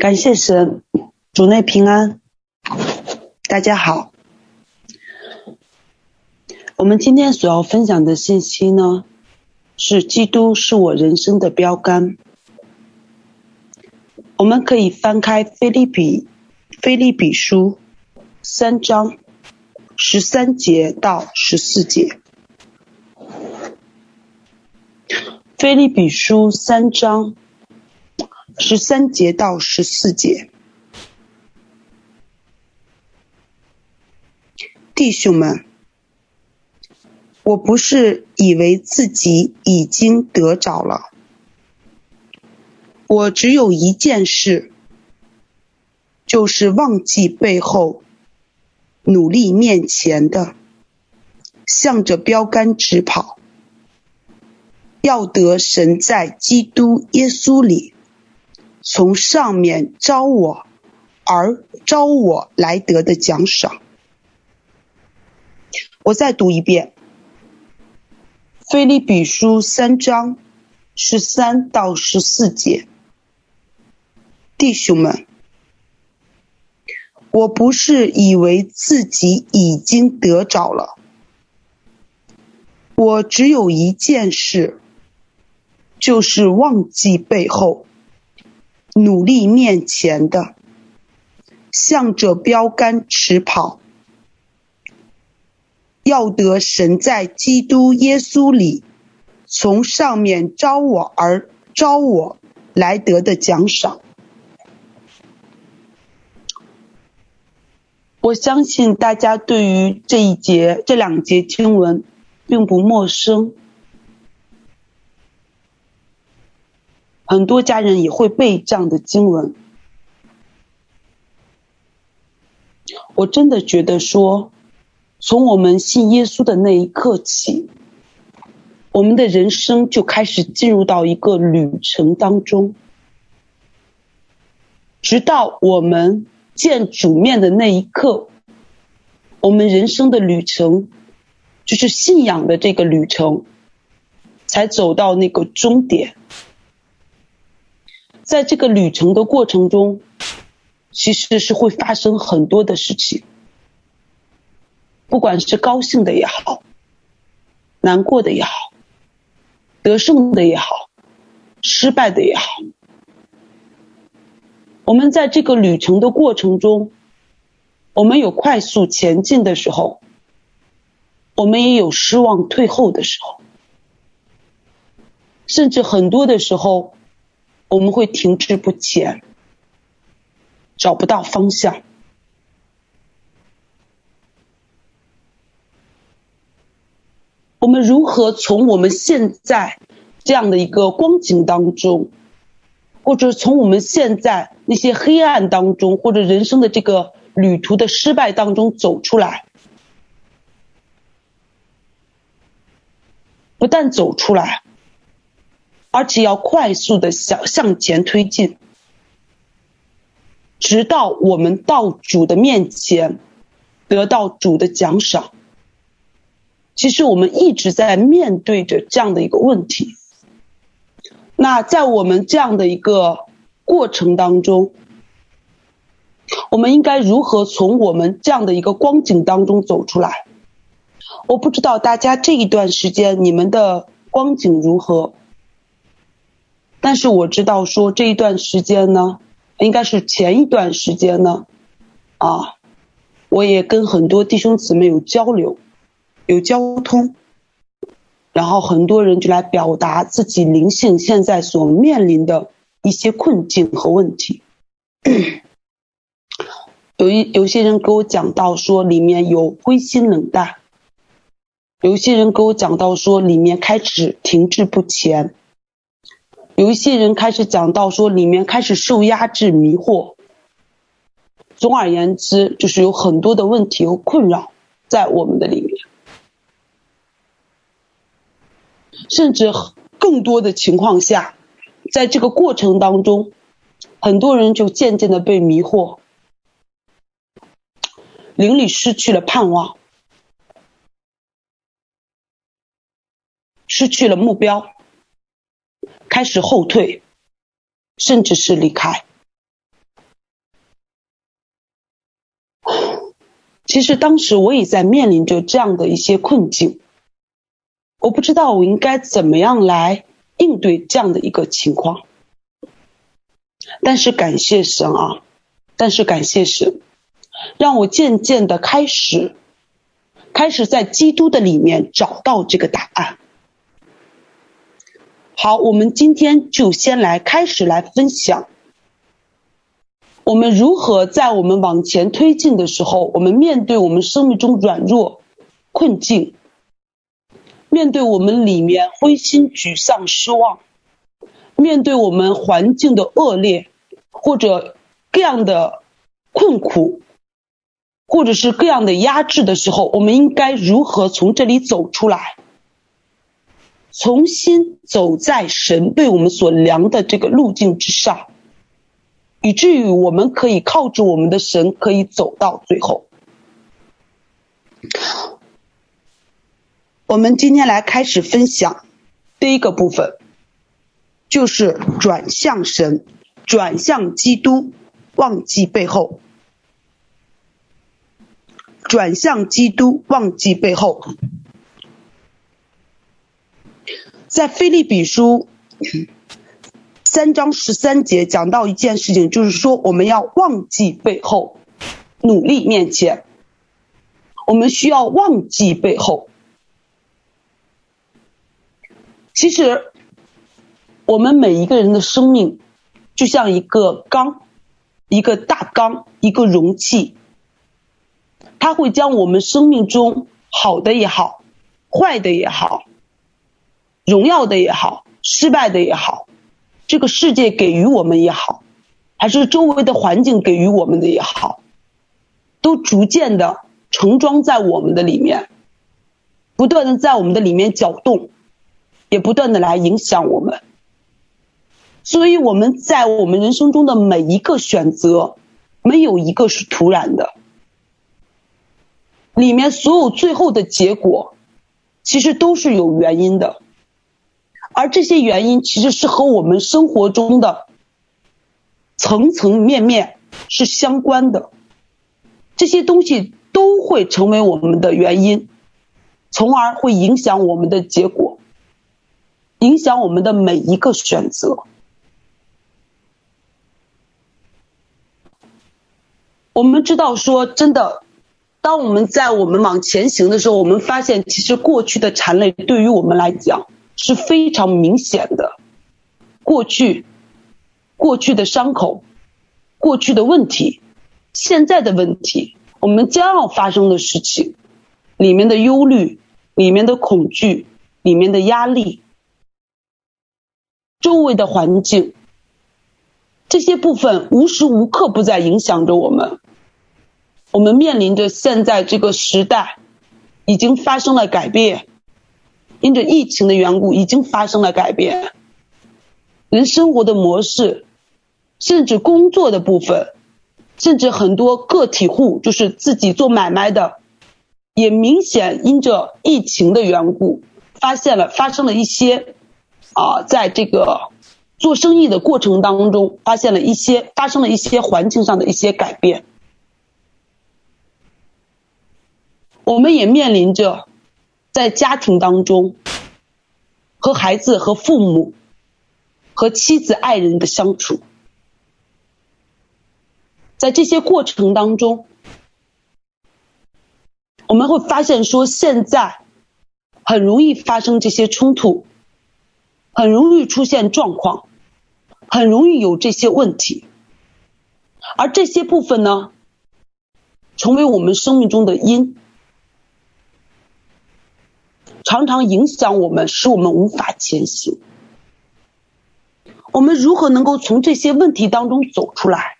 感谢神，主内平安，大家好。我们今天所要分享的信息呢，是基督是我人生的标杆。我们可以翻开腓利比，腓利比书三章十三节到十四节。腓利比书三章。十三节到十四节，弟兄们，我不是以为自己已经得着了，我只有一件事，就是忘记背后，努力面前的，向着标杆直跑，要得神在基督耶稣里。从上面招我而招我来得的奖赏。我再读一遍《腓立比书》三章十三到十四节，弟兄们，我不是以为自己已经得着了，我只有一件事，就是忘记背后。努力面前的，向着标杆直跑，要得神在基督耶稣里从上面召我而召我来得的奖赏。我相信大家对于这一节、这两节经文并不陌生。很多家人也会背这样的经文，我真的觉得说，从我们信耶稣的那一刻起，我们的人生就开始进入到一个旅程当中，直到我们见主面的那一刻，我们人生的旅程，就是信仰的这个旅程，才走到那个终点。在这个旅程的过程中，其实是会发生很多的事情，不管是高兴的也好，难过的也好，得胜的也好，失败的也好。我们在这个旅程的过程中，我们有快速前进的时候，我们也有失望退后的时候，甚至很多的时候。我们会停滞不前，找不到方向。我们如何从我们现在这样的一个光景当中，或者从我们现在那些黑暗当中，或者人生的这个旅途的失败当中走出来？不但走出来。而且要快速的向向前推进，直到我们到主的面前，得到主的奖赏。其实我们一直在面对着这样的一个问题。那在我们这样的一个过程当中，我们应该如何从我们这样的一个光景当中走出来？我不知道大家这一段时间你们的光景如何。但是我知道，说这一段时间呢，应该是前一段时间呢，啊，我也跟很多弟兄姊妹有交流，有交通，然后很多人就来表达自己灵性现在所面临的一些困境和问题。有一有些人给我讲到说里面有灰心冷淡，有些人给我讲到说里面开始停滞不前。有一些人开始讲到说，里面开始受压制、迷惑。总而言之，就是有很多的问题和困扰在我们的里面，甚至更多的情况下，在这个过程当中，很多人就渐渐的被迷惑，灵里失去了盼望，失去了目标。开始后退甚至是离开。其实当时我也在面临着这样的一些困境我不知道我应该怎么样来应对这样的一个情况。但是感谢神啊但是感谢神让我渐渐的开始开始在基督的里面找到这个答案。好，我们今天就先来开始来分享。我们如何在我们往前推进的时候，我们面对我们生命中软弱、困境，面对我们里面灰心、沮丧、失望，面对我们环境的恶劣，或者各样的困苦，或者是各样的压制的时候，我们应该如何从这里走出来，重新走在神对我们所量的这个路径之上？以至于我们可以靠着我们的神，可以走到最后。我们今天来开始分享第一个部分，就是转向神，转向基督，忘记背后。转向基督，忘记背后。在腓立比书。三章十三节讲到一件事情，就是说我们要忘记背后，努力面前。我们需要忘记背后。其实，我们每一个人的生命就像一个缸，一个大缸，一个容器，它会将我们生命中好的也好，坏的也好，荣耀的也好，失败的也好。这个世界给予我们也好，还是周围的环境给予我们的也好，都逐渐的盛装在我们的里面，不断的在我们的里面搅动，也不断的来影响我们。所以我们在我们人生中的每一个选择，没有一个是突然的，里面所有最后的结果，其实都是有原因的。而这些原因其实是和我们生活中的层层面面是相关的，这些东西都会成为我们的原因，从而会影响我们的结果，影响我们的每一个选择。我们知道说，真的，当我们在我们往前行的时候，我们发现其实过去的缠累对于我们来讲。是非常明显的，过去，过去的伤口，过去的问题，现在的问题，我们将要发生的事情，里面的忧虑，里面的恐惧，里面的压力，周围的环境，这些部分无时无刻不在影响着我们。我们面临着现在这个时代，已经发生了改变。因着疫情的缘故，已经发生了改变。人生活的模式，甚至工作的部分，甚至很多个体户，就是自己做买卖的，也明显因着疫情的缘故，发现了发生了一些啊，在这个做生意的过程当中，发现了一些发生了一些环境上的一些改变。我们也面临着。在家庭当中，和孩子、和父母、和妻子、爱人的相处，在这些过程当中，我们会发现说，现在很容易发生这些冲突，很容易出现状况，很容易有这些问题，而这些部分呢，成为我们生命中的因。常常影响我们，使我们无法前行。我们如何能够从这些问题当中走出来？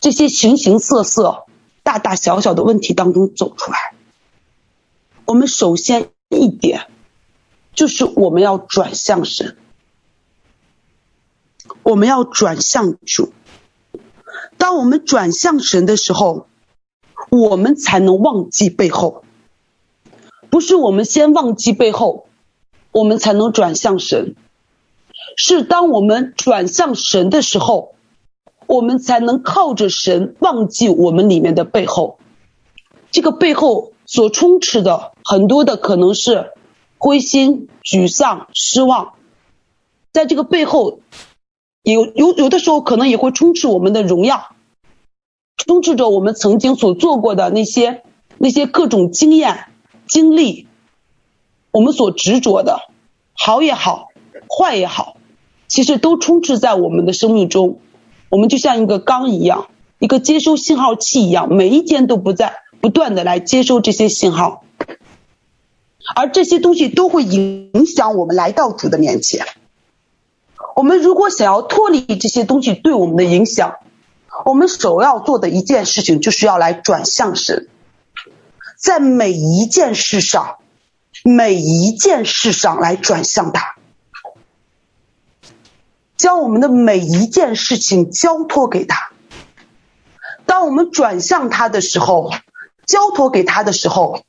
这些形形色色、大大小小的问题当中走出来？我们首先一点就是我们要转向神，我们要转向主。当我们转向神的时候，我们才能忘记背后。不是我们先忘记背后，我们才能转向神。是当我们转向神的时候，我们才能靠着神忘记我们里面的背后，这个背后所充斥的很多的可能是灰心、沮丧、失望，在这个背后，有有有的时候可能也会充斥我们的荣耀，充斥着我们曾经所做过的那些那些各种经验、经历，我们所执着的，好也好，坏也好，其实都充斥在我们的生命中。我们就像一个缸一样，一个接收信号器一样，每一天都不在不断的来接收这些信号，而这些东西都会影响我们来到主的面前。我们如果想要脱离这些东西对我们的影响，我们首要做的一件事情就是要来转向神，在每一件事上，每一件事上来转向他，将我们的每一件事情交托给他。当我们转向他的时候，交托给他的时候，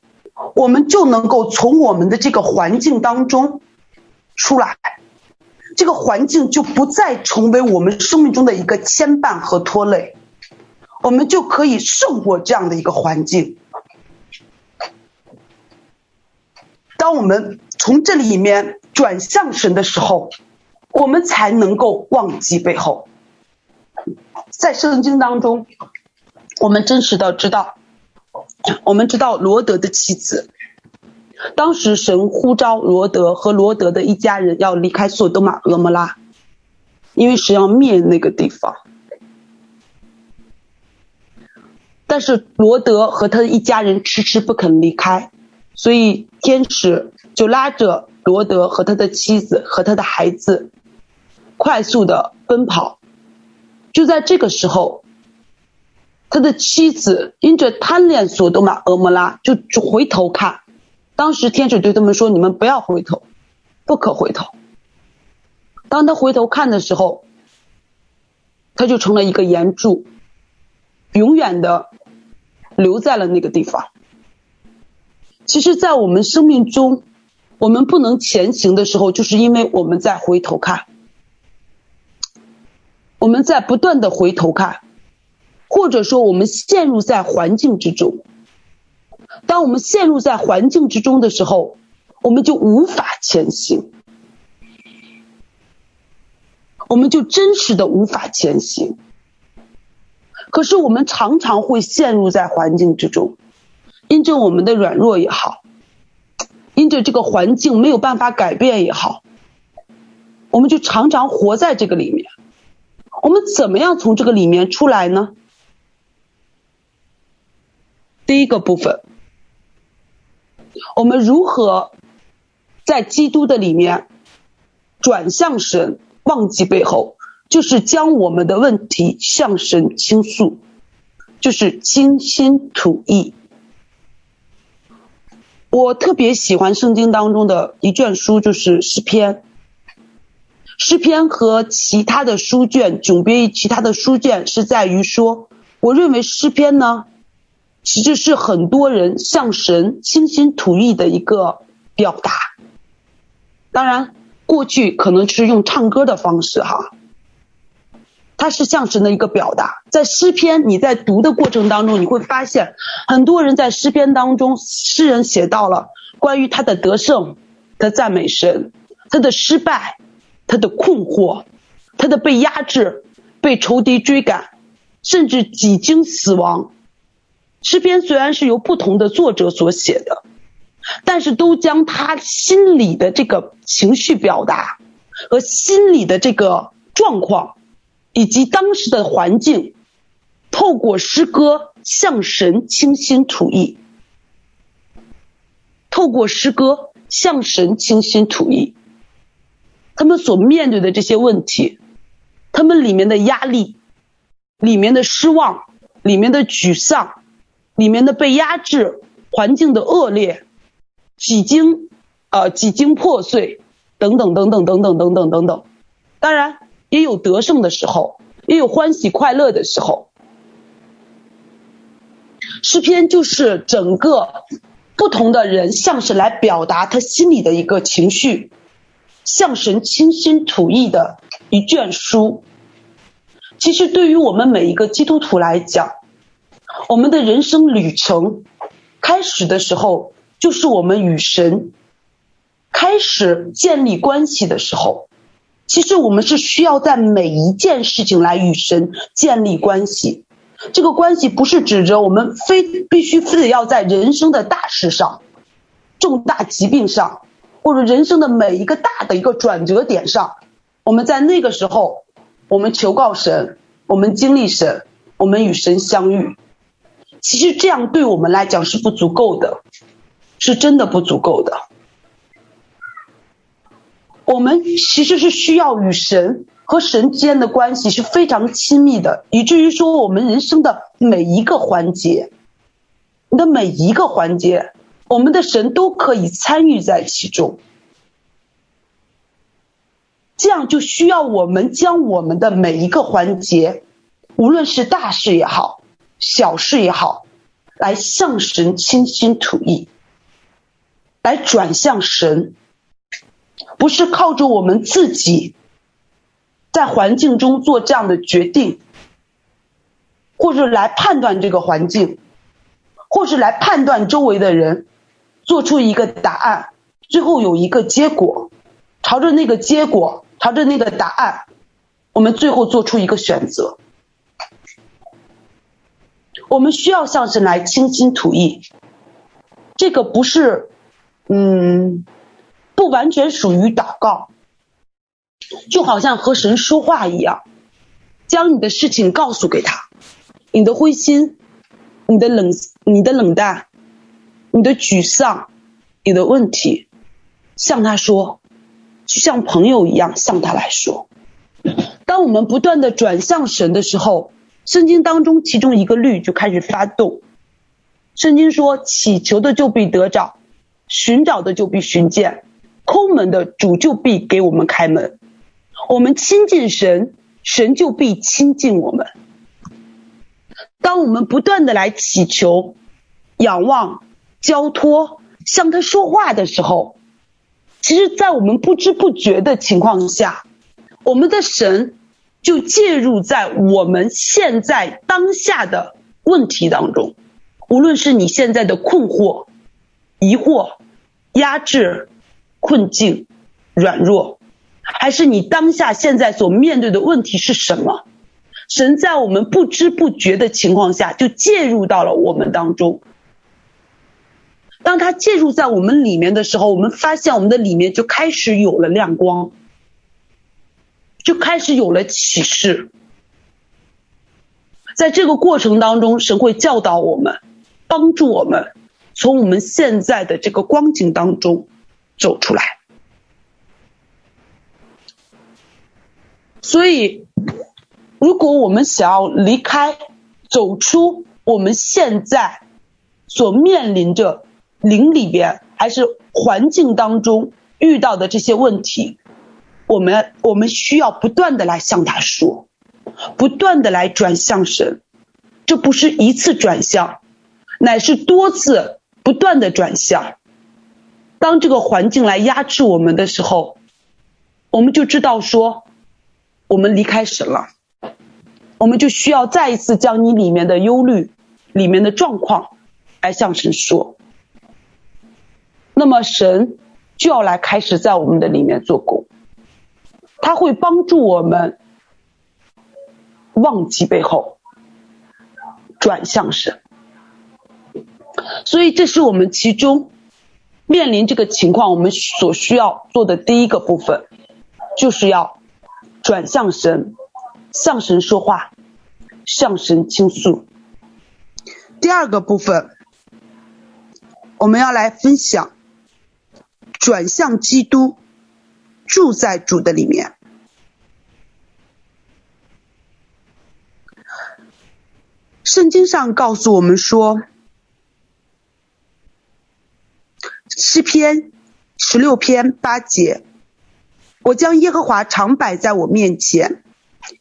我们就能够从我们的这个环境当中出来。这个环境就不再成为我们生命中的一个牵绊和拖累，我们就可以胜过这样的一个环境。当我们从这里面转向神的时候，我们才能够忘记背后。在圣经当中，我们真实的知道，我们知道罗德的妻子。当时神呼召罗德和罗德的一家人要离开索多玛蛾摩拉，因为神要灭那个地方。但是罗德和他的一家人迟迟不肯离开，所以天使就拉着罗德和他的妻子和他的孩子快速的奔跑。就在这个时候，他的妻子因着贪恋索多玛蛾摩拉，就回头看。当时天使对他们说：“你们不要回头，不可回头。”当他回头看的时候，他就成了一个岩柱，永远的留在了那个地方。其实，在我们生命中，我们不能前行的时候，就是因为我们在回头看，我们在不断的回头看，或者说我们陷入在环境之中。当我们陷入在环境之中的时候，我们就无法前行，我们就真实的无法前行。可是我们常常会陷入在环境之中，因着我们的软弱也好，因着这个环境没有办法改变也好，我们就常常活在这个里面。我们怎么样从这个里面出来呢？第一个部分。我们如何在基督的里面转向神，忘记背后，就是将我们的问题向神倾诉，就是倾心吐意。我特别喜欢圣经当中的一卷书，就是诗篇。诗篇和其他的书卷迥别于其他的书卷，是在于说，我认为诗篇呢。其实是很多人向神倾心吐意的一个表达。当然，过去可能是用唱歌的方式哈，它是向神的一个表达。在诗篇，你在读的过程当中，你会发现很多人在诗篇当中，诗人写到了关于他的得胜，他赞美神，他的失败，他的困惑，他的被压制，被仇敌追赶，甚至几经死亡。诗篇虽然是由不同的作者所写的，但是都将他心里的这个情绪表达和心里的这个状况，以及当时的环境，透过诗歌向神倾心吐意，透过诗歌向神倾心吐意，他们所面对的这些问题，他们里面的压力，里面的失望，里面的沮丧。里面的被压制，环境的恶劣，几经呃几经破碎，等等等等等等等等等等，当然也有得胜的时候，也有欢喜快乐的时候。诗篇就是整个不同的人像是来表达他心里的一个情绪，向神倾心吐意的一卷书。其实对于我们每一个基督徒来讲，我们的人生旅程开始的时候，就是我们与神开始建立关系的时候。其实我们是需要在每一件事情来与神建立关系。这个关系不是指着我们非必须非得要在人生的大事上、重大疾病上，或者人生的每一个大的一个转折点上，我们在那个时候，我们求告神，我们经历神，我们与神相遇。其实这样对我们来讲是不足够的，是真的不足够的。我们其实是需要与神和神之间的关系是非常亲密的，以至于说我们人生的每一个环节，你的每一个环节，我们的神都可以参与在其中。这样就需要我们将我们的每一个环节，无论是大事也好，小事也好，来向神倾心吐意，来转向神。不是靠着我们自己在环境中做这样的决定，或者来判断这个环境，或是来判断周围的人，做出一个答案，最后有一个结果，朝着那个结果，朝着那个答案，我们最后做出一个选择。我们需要向神来倾心吐意，这个不是，嗯。不完全属于祷告，就好像和神说话一样，将你的事情告诉给他，你的灰心，你的冷，你的冷淡，你的沮丧，你的问题，向他说，就像朋友一样向他来说。当我们不断的转向神的时候，圣经当中其中一个律就开始发动。圣经说：“祈求的就必得着，寻找的就必寻见。”抠门的主就必给我们开门，我们亲近神，神就必亲近我们。当我们不断的来祈求、仰望、交托、向他说话的时候，其实，在我们不知不觉的情况下，我们的神就介入在我们现在当下的问题当中，无论是你现在的困惑、疑惑、压制。困境、软弱，还是你当下现在所面对的问题是什么？神在我们不知不觉的情况下就介入到了我们当中。当他介入在我们里面的时候，我们发现我们的里面就开始有了亮光，就开始有了启示。在这个过程当中，神会教导我们，帮助我们从我们现在的这个光景当中。走出来，所以，如果我们想要离开、走出我们现在所面临着灵里边还是环境当中遇到的这些问题，我们我们需要不断的来向他说，不断的来转向神，这不是一次转向，乃是多次不断的转向。当这个环境来压制我们的时候，我们就知道说，我们离开神了，我们就需要再一次将你里面的忧虑、里面的状况来向神说。那么神就要来开始在我们的里面做工，他会帮助我们忘记背后，转向神。所以这是我们其中。面临这个情况，我们所需要做的第一个部分，就是要转向神，向神说话，向神倾诉。第二个部分，我们要来分享，转向基督，住在主的里面。圣经上告诉我们说。诗篇十六篇八节，我将耶和华常摆在我面前，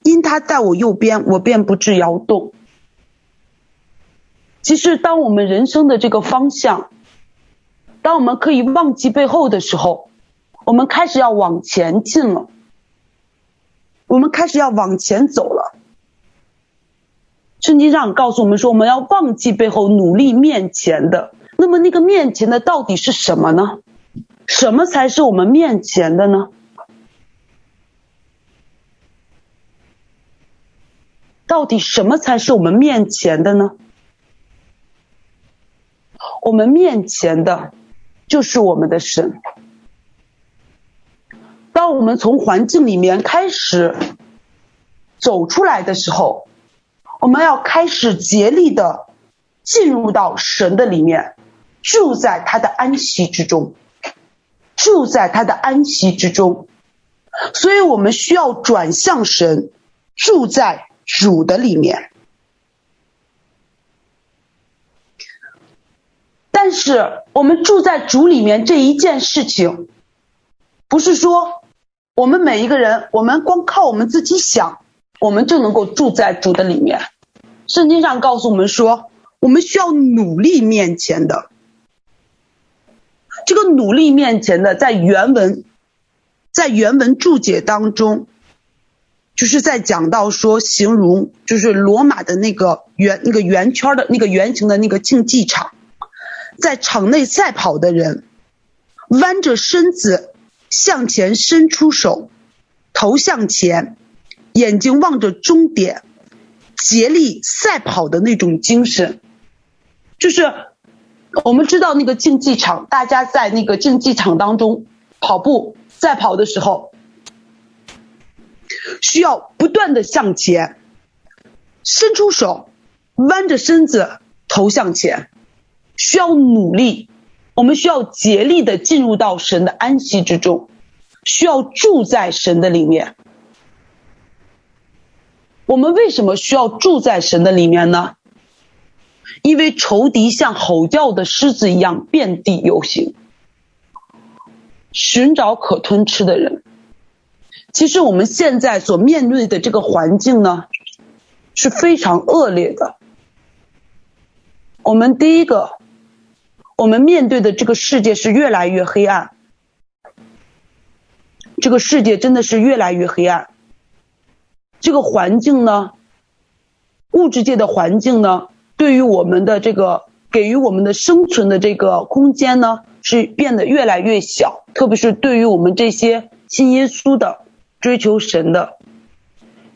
因他在我右边，我便不致摇动。其实，当我们人生的这个方向，当我们可以忘记背后的时候，我们开始要往前进了，我们开始要往前走了。圣经上告诉我们说，我们要忘记背后，努力面前的。那么那个面前的到底是什么呢？什么才是我们面前的呢？到底什么才是我们面前的呢？我们面前的，就是我们的神。当我们从环境里面开始走出来的时候，我们要开始竭力的进入到神的里面，住在他的安息之中，住在他的安息之中。所以我们需要转向神，住在主的里面。但是我们住在主里面这一件事情，不是说我们每一个人，我们光靠我们自己想，我们就能够住在主的里面。圣经上告诉我们说，我们需要努力面前的。这个努力面前的，在原文，在原文注解当中，就是在讲到说，形容就是罗马的那个圆那个圆圈的那个圆形的那个竞技场。在场内赛跑的人，弯着身子向前伸出手，头向前，眼睛望着终点，竭力赛跑的那种精神，就是我们知道那个竞技场，大家在那个竞技场当中跑步赛跑的时候，需要不断的向前，伸出手，弯着身子，头向前。需要努力，我们需要竭力的进入到神的安息之中，需要住在神的里面。我们为什么需要住在神的里面呢？因为仇敌像吼叫的狮子一样遍地游行，寻找可吞吃的人。其实我们现在所面对的这个环境呢，是非常恶劣的。我们第一个。我们面对的这个世界是越来越黑暗，这个世界真的是越来越黑暗。这个环境呢，物质界的环境呢，对于我们的这个给予我们的生存的这个空间呢，是变得越来越小。特别是对于我们这些信耶稣的、追求神的，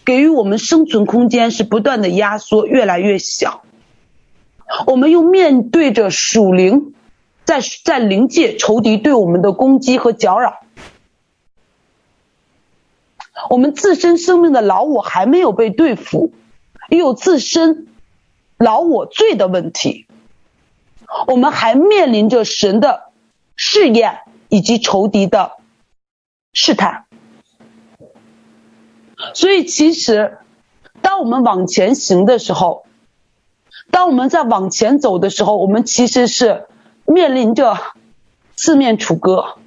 给予我们生存空间是不断的压缩，越来越小。我们又面对着属灵，在在灵界仇敌对我们的攻击和搅扰，我们自身生命的老我还没有被对付，也有自身老我罪的问题，我们还面临着神的试验以及仇敌的试探，所以其实当我们往前行的时候。当我们在往前走的时候，我们其实是面临着四面楚歌，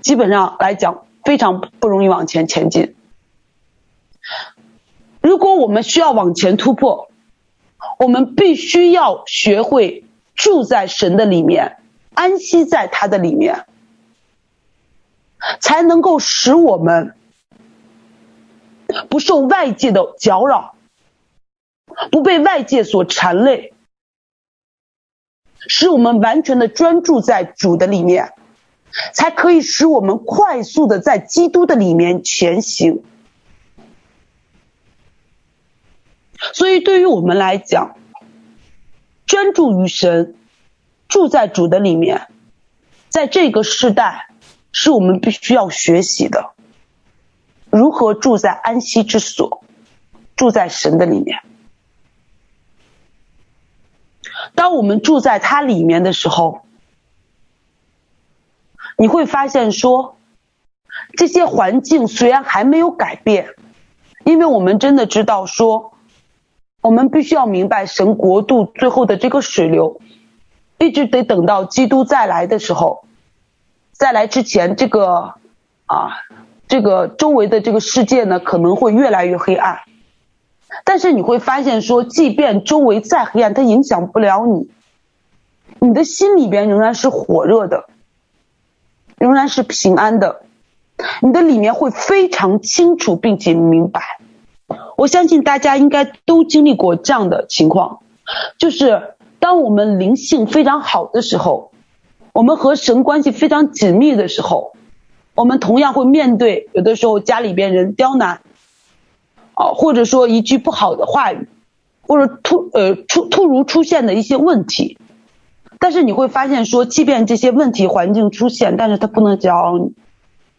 基本上来讲非常不容易往前前进。如果我们需要往前突破，我们必须要学会住在神的里面，安息在他的里面，才能够使我们不受外界的搅扰。不被外界所缠累，使我们完全的专注在主的里面，才可以使我们快速的在基督的里面前行。所以，对于我们来讲，专注于神，住在主的里面，在这个时代，是我们必须要学习的。如何住在安息之所，住在神的里面。当我们住在它里面的时候，你会发现说，这些环境虽然还没有改变，因为我们真的知道说，我们必须要明白神国度最后的这个水流，一直得等到基督再来的时候，再来之前，这个啊，这个周围的这个世界呢，可能会越来越黑暗。但是你会发现，说，即便周围再黑暗，它影响不了你。你的心里边仍然是火热的，仍然是平安的。你的里面会非常清楚并且明白。我相信大家应该都经历过这样的情况，就是当我们灵性非常好的时候，我们和神关系非常紧密的时候，我们同样会面对有的时候家里边人刁难，啊，或者说一句不好的话语，或者突呃突突如出现的一些问题。但是你会发现说，即便这些问题环境出现，但是它不能骄傲你，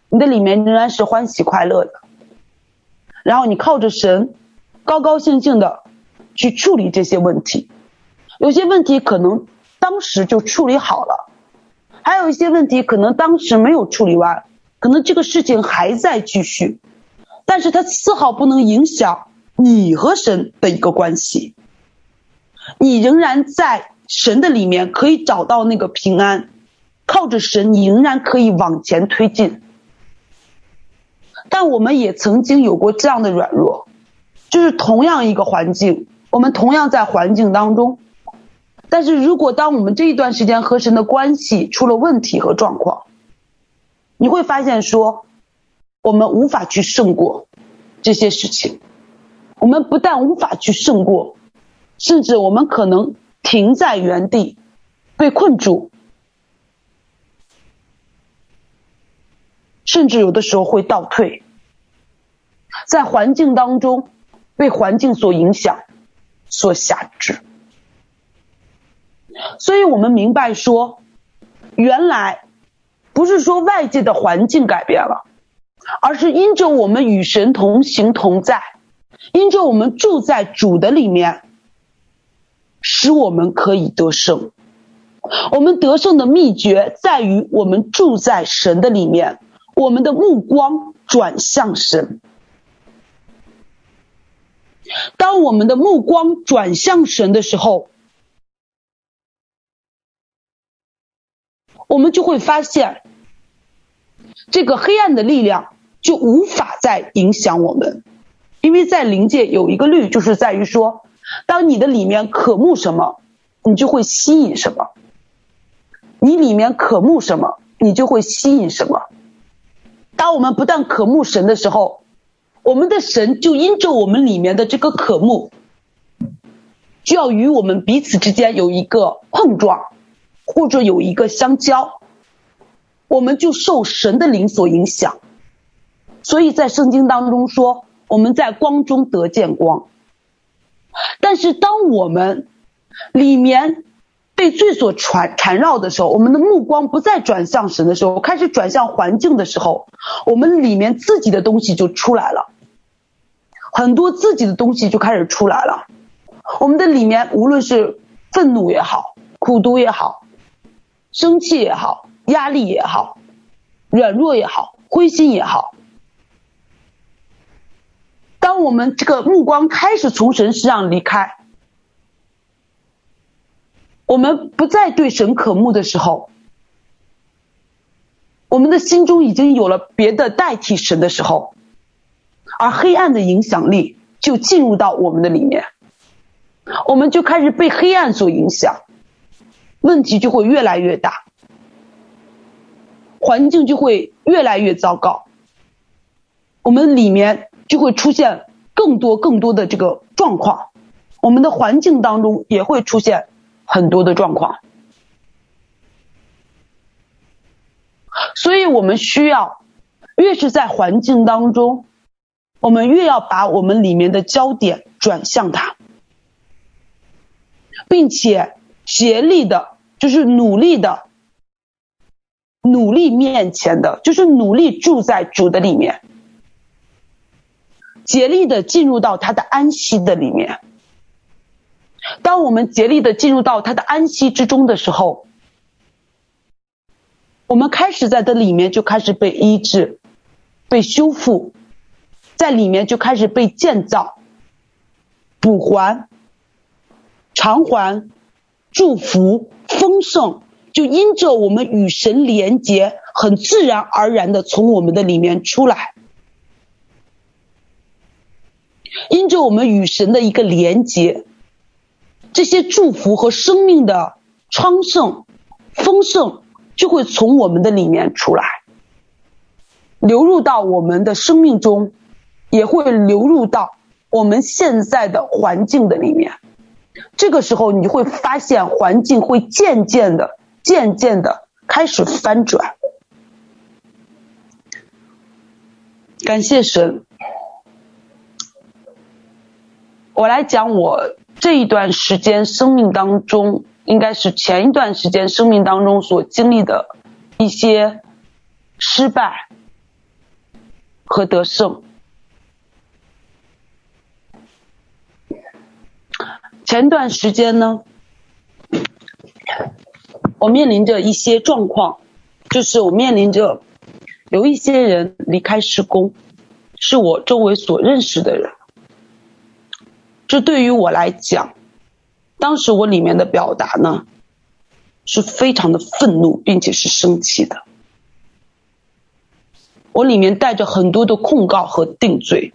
你的里面仍然是欢喜快乐的。然后你靠着神，高高兴兴的去处理这些问题。有些问题可能当时就处理好了，还有一些问题可能当时没有处理完，可能这个事情还在继续，但是它丝毫不能影响你和神的一个关系，你仍然在。神的里面可以找到那个平安，靠着神，你仍然可以往前推进。但我们也曾经有过这样的软弱，就是同样一个环境，我们同样在环境当中，但是如果当我们这一段时间和神的关系出了问题和状况，你会发现说，我们无法去胜过这些事情，我们不但无法去胜过，甚至我们可能。停在原地，被困住，甚至有的时候会倒退，在环境当中被环境所影响、所辖制。所以我们明白说，原来不是说外界的环境改变了，而是因着我们与神同行同在，因着我们住在主的里面。使我们可以得胜。我们得胜的秘诀在于我们住在神的里面，我们的目光转向神。当我们的目光转向神的时候，我们就会发现，这个黑暗的力量就无法再影响我们，因为在灵界有一个律，就是在于说。当你的里面渴慕什么，你就会吸引什么。你里面渴慕什么，你就会吸引什么。当我们不但渴慕神的时候，我们的神就因着我们里面的这个渴慕，就要与我们彼此之间有一个碰撞，或者有一个相交，我们就受神的灵所影响。所以在圣经当中说，我们在光中得见光。但是，当我们里面被罪所缠缠绕的时候，我们的目光不再转向神的时候，开始转向环境的时候，我们里面自己的东西就出来了，很多自己的东西就开始出来了。我们的里面，无论是愤怒也好，苦毒也好，生气也好，压力也好，软弱也好，灰心也好。当我们这个目光开始从神身上离开，我们不再对神渴慕的时候，我们的心中已经有了别的代替神的时候，而黑暗的影响力就进入到我们的里面，我们就开始被黑暗所影响，问题就会越来越大，环境就会越来越糟糕，我们里面。就会出现更多更多的这个状况，我们的环境当中也会出现很多的状况，所以我们需要越是在环境当中，我们越要把我们里面的焦点转向它，并且竭力的，就是努力的，努力面前的，就是努力住在主的里面。竭力的进入到他的安息的里面。当我们竭力的进入到他的安息之中的时候，我们开始在这里面就开始被医治、被修复，在里面就开始被建造、补还、偿还、祝福、丰盛，就因着我们与神连结，很自然而然的从我们的里面出来。因着我们与神的一个连结，这些祝福和生命的昌盛、丰盛就会从我们的里面出来，流入到我们的生命中，也会流入到我们现在的环境的里面。这个时候你会发现环境会渐渐的、渐渐的开始翻转。感谢神，我来讲我这一段时间生命当中，应该是前一段时间生命当中所经历的一些失败和得胜。前段时间呢，我面临着一些状况，就是我面临着有一些人离开施工，是我周围所认识的人。这对于我来讲，当时我里面的表达呢，是非常的愤怒，并且是生气的。我里面带着很多的控告和定罪，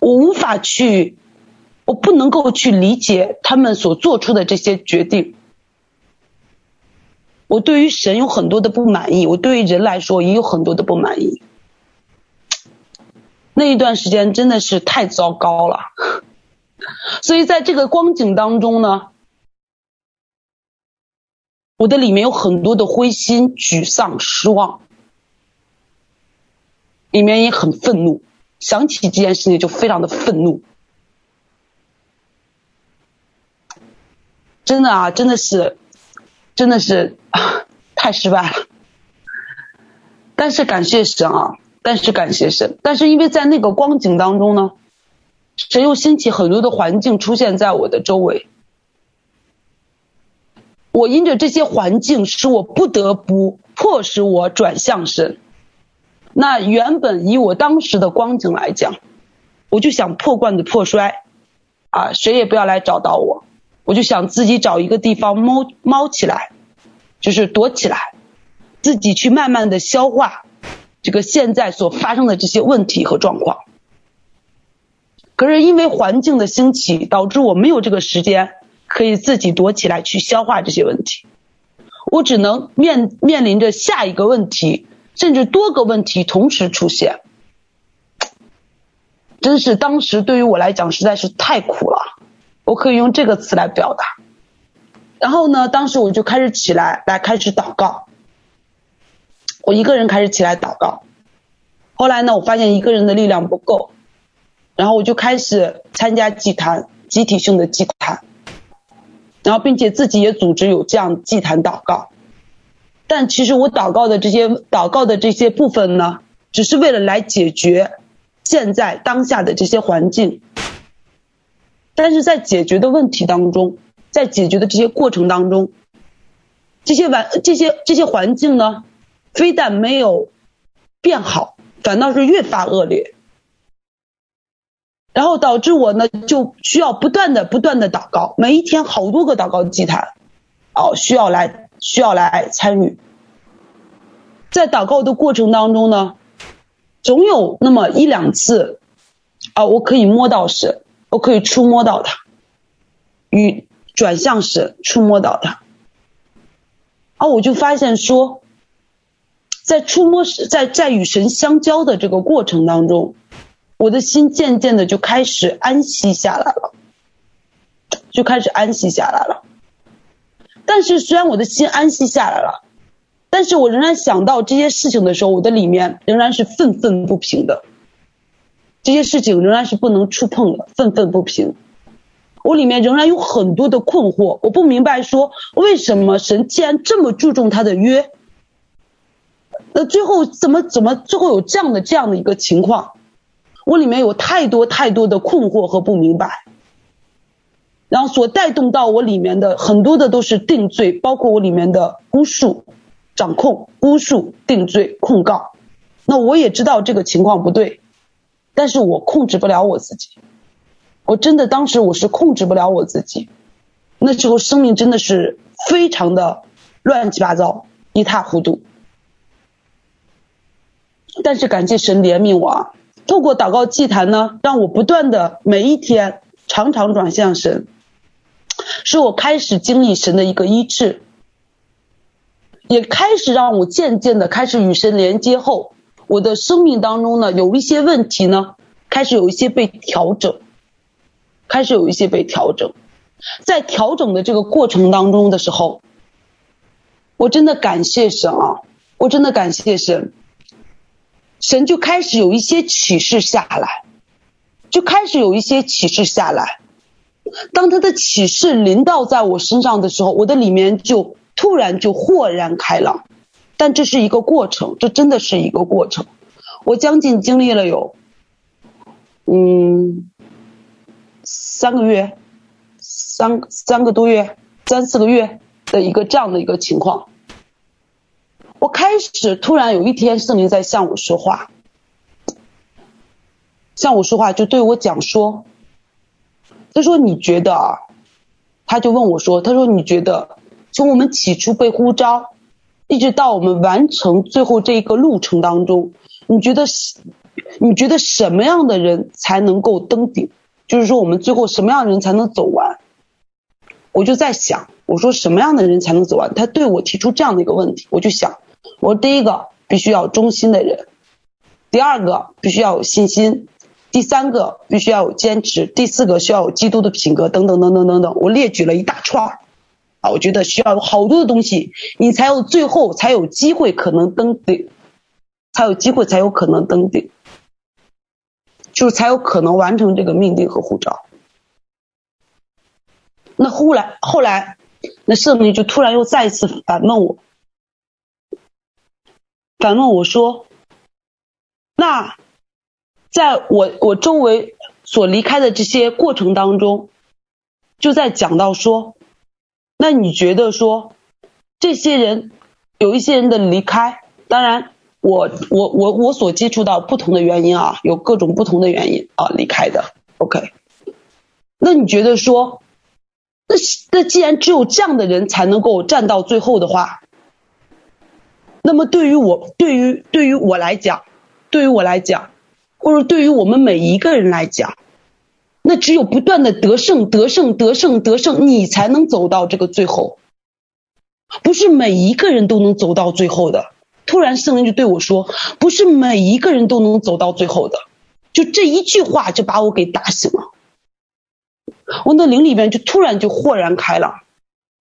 我无法去。我不能够去理解他们所做出的这些决定。我对于神有很多的不满意，我对于人来说也有很多的不满意。那一段时间真的是太糟糕了，所以在这个光景当中呢，我的里面有很多的灰心、沮丧、失望，里面也很愤怒，想起这件事情就非常的愤怒。真的啊，真的是，真的是太失败了。但是感谢神啊，但是感谢神，但是因为在那个光景当中呢，神又兴起很多的环境出现在我的周围，我因着这些环境，使我不得不迫使我转向神。那原本以我当时的光景来讲，我就想破罐子破摔，啊，谁也不要来找到我。我就想自己找一个地方猫猫起来，就是躲起来，自己去慢慢的消化这个现在所发生的这些问题和状况。可是因为环境的兴起，导致我没有这个时间可以自己躲起来去消化这些问题，我只能面面临着下一个问题，甚至多个问题同时出现，真是当时对于我来讲实在是太苦了。我可以用这个词来表达。然后呢，当时我就开始起来，来开始祷告。我一个人开始起来祷告。后来呢，我发现一个人的力量不够，然后我就开始参加祭坛，集体性的祭坛。然后，并且自己也组织有这样祭坛祷告。但其实我祷告的这些祷告的这些部分呢，只是为了来解决现在当下的这些环境。但是在解决的问题当中，在解决的这些过程当中，这些环这些这些环境呢，非但没有变好，反倒是越发恶劣，然后导致我呢就需要不断的不断的祷告，每一天好多个祷告祭坛，哦，需要来需要来参与，在祷告的过程当中呢，总有那么一两次，啊，我可以摸到神。我可以触摸到他，与转向神触摸到他，啊，我就发现说，在触摸时，在在与神相交的这个过程当中，我的心渐渐的就开始安息下来了，就开始安息下来了。但是虽然我的心安息下来了，但是我仍然想到这些事情的时候，我的里面仍然是愤愤不平的。这些事情仍然是不能触碰的，愤愤不平。我里面仍然有很多的困惑，我不明白说为什么神既然这么注重他的约，那最后怎么怎么最后有这样的这样的一个情况？我里面有太多太多的困惑和不明白，然后所带动到我里面的很多的都是定罪，包括我里面的巫术、掌控、巫术、定罪、控告。那我也知道这个情况不对。但是我控制不了我自己，我真的当时我是控制不了我自己，那时候生命真的是非常的乱七八糟，一塌糊涂。但是感谢神怜悯我啊，透过祷告祭坛呢，让我不断的每一天常常转向神，使我开始经历神的一个医治，也开始让我渐渐的开始与神连接后。我的生命当中呢，有一些问题呢，开始有一些被调整，开始有一些被调整。在调整的这个过程当中的时候，我真的感谢神啊！我真的感谢神，神就开始有一些启示下来，就开始有一些启示下来。当他的启示临到在我身上的时候，我的里面就突然就豁然开朗。但这是一个过程，这真的是一个过程。我将近经历了有，嗯，三个月。三三个多月，三四个月的一个这样的一个情况，我开始突然有一天，圣灵在向我说话，向我说话，就对我讲说，他说你觉得啊，他就问我说，他说你觉得从我们起初被呼召，一直到我们完成最后这一个路程当中，你觉得你觉得什么样的人才能够登顶？就是说我们最后什么样的人才能走完？我就在想，我说什么样的人才能走完？他对我提出这样的一个问题，我就想，我说第一个必须要忠心的人，第二个必须要有信心，第三个必须要有坚持，第四个需要有基督的品格，等等等等等等。我列举了一大串儿。啊，我觉得需要有好多的东西，你才有最后才有机会可能登顶，才有机会才有可能登顶，就是才有可能完成这个命定和护照。那后来，后来，那圣灵就突然又再一次反问我，反问我说：“那在我我周围所离开的这些过程当中，就在讲到说，那你觉得说这些人有一些人的离开，当然我我我我所接触到不同的原因啊，有各种不同的原因啊离开的。OK，那你觉得说？”那那既然只有这样的人才能够站到最后的话，那么对于我，对于对于我来讲，对于我来讲，或者对于我们每一个人来讲，那只有不断的得胜，得胜，得胜，得胜，你才能走到这个最后。不是每一个人都能走到最后的。突然圣灵就对我说：“不是每一个人都能走到最后的。”就这一句话就把我给打醒了。我那灵里边就突然就豁然开朗，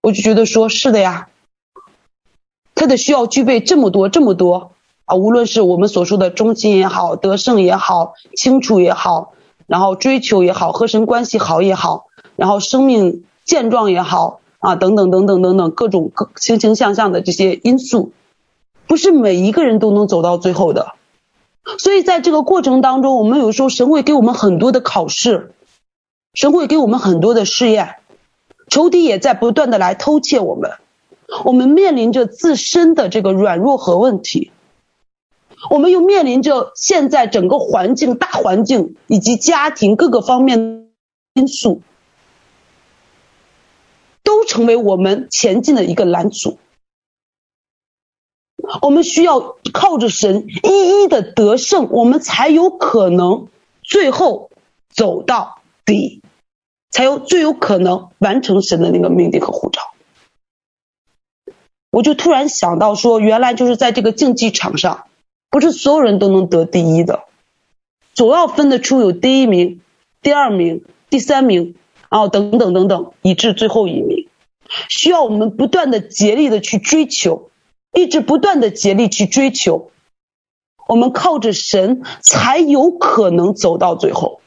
我就觉得说是的呀，他得需要具备这么多这么多啊，无论是我们所说的忠心也好，得胜也好，清楚也好，然后追求也好，和神关系好也好，然后生命健壮也好啊，等等等等等等各种各形形象象的这些因素，不是每一个人都能走到最后的，所以在这个过程当中，我们有时候神会给我们很多的考试。神会给我们很多的试验，仇敌也在不断的来偷窃我们，我们面临着自身的这个软弱和问题，我们又面临着现在整个环境、大环境以及家庭各个方面因素，都成为我们前进的一个拦阻。我们需要靠着神一一的得胜，我们才有可能最后走到底。才有最有可能完成神的那个命令和呼召。我就突然想到说，原来就是在这个竞技场上，不是所有人都能得第一的，总要分得出有第一名、第二名、第三名，啊等等等等，以至最后一名。需要我们不断的竭力的去追求，一直不断的竭力去追求，我们靠着神才有可能走到最后。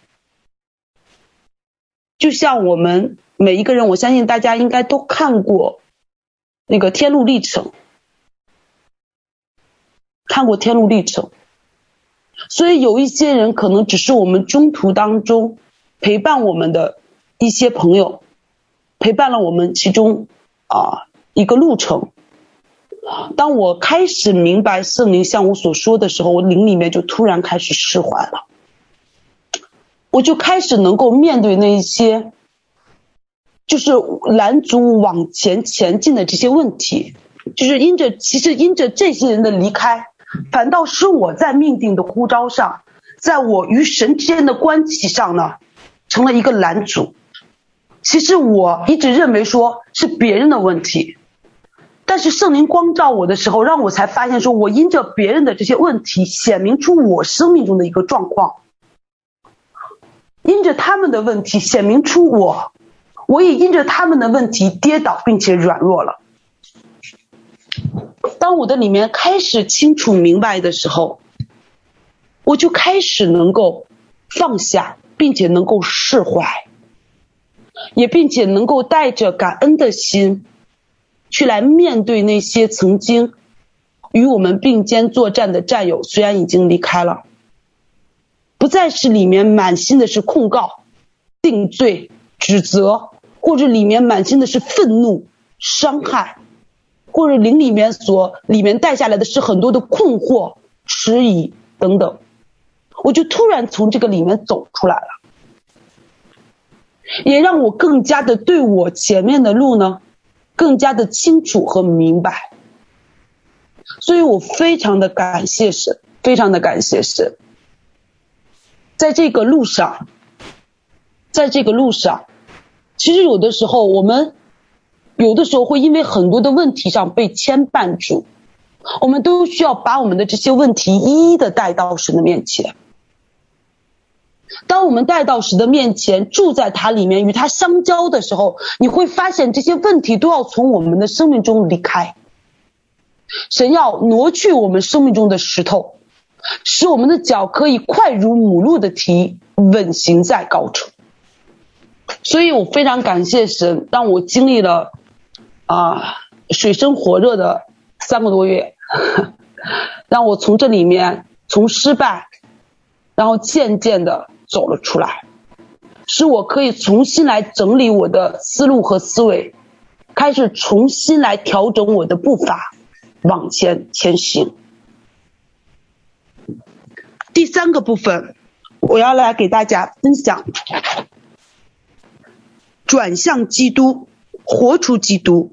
就像我们每一个人，我相信大家应该都看过那个《天路历程》，看过《天路历程》，所以有一些人可能只是我们中途当中陪伴我们的一些朋友，陪伴了我们其中啊一个路程。当我开始明白圣灵向我所说的时候，我灵里面就突然开始释怀了。我就开始能够面对那一些，就是拦阻往前前进的这些问题，就是因着其实因着这些人的离开，反倒是我在命定的呼召上，在我与神之间的关系上呢，成了一个拦阻。其实我一直认为说是别人的问题，但是圣灵光照我的时候，让我才发现说我因着别人的这些问题，显明出我生命中的一个状况。因着他们的问题显明出我，我也因着他们的问题跌倒并且软弱了。当我的里面开始清楚明白的时候，我就开始能够放下，并且能够释怀，也并且能够带着感恩的心，去来面对那些曾经与我们并肩作战的战友，虽然已经离开了，不再是里面满心的是控告、定罪、指责，或者里面满心的是愤怒、伤害。或者灵里面所里面带下来的是很多的困惑、迟疑等等，我就突然从这个里面走出来了，也让我更加的对我前面的路呢，更加的清楚和明白。所以我非常的感谢神，非常的感谢神，在这个路上，在这个路上，其实有的时候我们。有的时候会因为很多的问题上被牵绊住，我们都需要把我们的这些问题一一的带到神的面前。当我们带到神的面前，住在他里面，与他相交的时候，你会发现这些问题都要从我们的生命中离开。神要挪去我们生命中的石头，使我们的脚可以快如母鹿的蹄，稳行在高处。所以我非常感谢神，让我经历了。啊，水深火热的三个多月，让我从这里面从失败，然后渐渐的走了出来，使我可以重新来整理我的思路和思维，开始重新来调整我的步伐，往前前行。第三个部分，我要来给大家分享，转向基督，活出基督。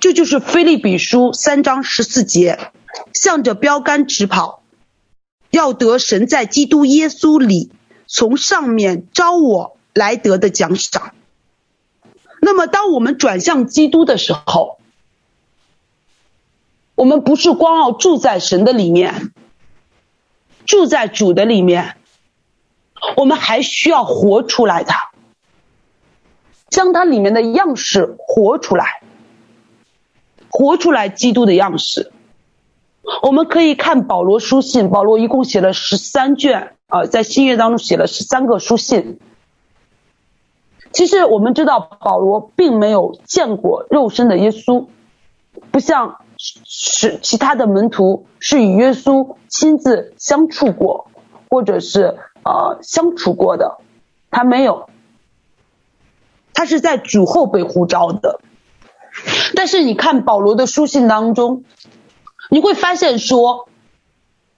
这就是腓立比书三章十四节，向着标杆直跑，要得神在基督耶稣里从上面召我来得的奖赏。那么，当我们转向基督的时候，我们不是光要住在神的里面，住在主的里面，我们还需要活出来的，将它里面的样式活出来。活出来基督的样式，我们可以看保罗书信，保罗一共写了十三卷啊，在新约当中写了十三个书信。其实我们知道，保罗并没有见过肉身的耶稣，不像是其他的门徒是与耶稣亲自相处过，或者是呃相处过的，他没有，他是在主后被呼召的。但是你看保罗的书信当中，你会发现说，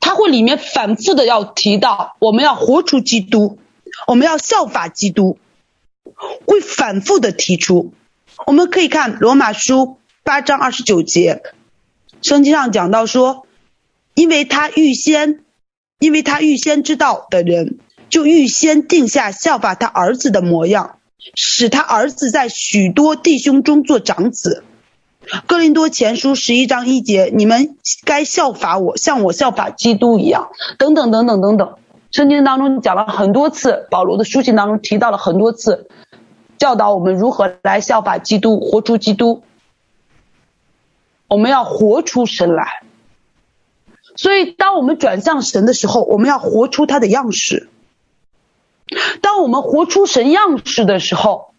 他会里面反复的要提到，我们要活出基督，我们要效法基督，会反复的提出。我们可以看罗马书八章二十九节，圣经上讲到说，因为他预先，因为他预先知道的人，就预先定下效法他儿子的模样。使他儿子在许多弟兄中做长子。哥林多前书十一章一节，你们该效法我，像我效法基督一样。等等等等等等，圣经当中讲了很多次，保罗的书信当中提到了很多次，教导我们如何来效法基督，活出基督。我们要活出神来。所以，当我们转向神的时候，我们要活出他的样式。当我们活出神样式的时候，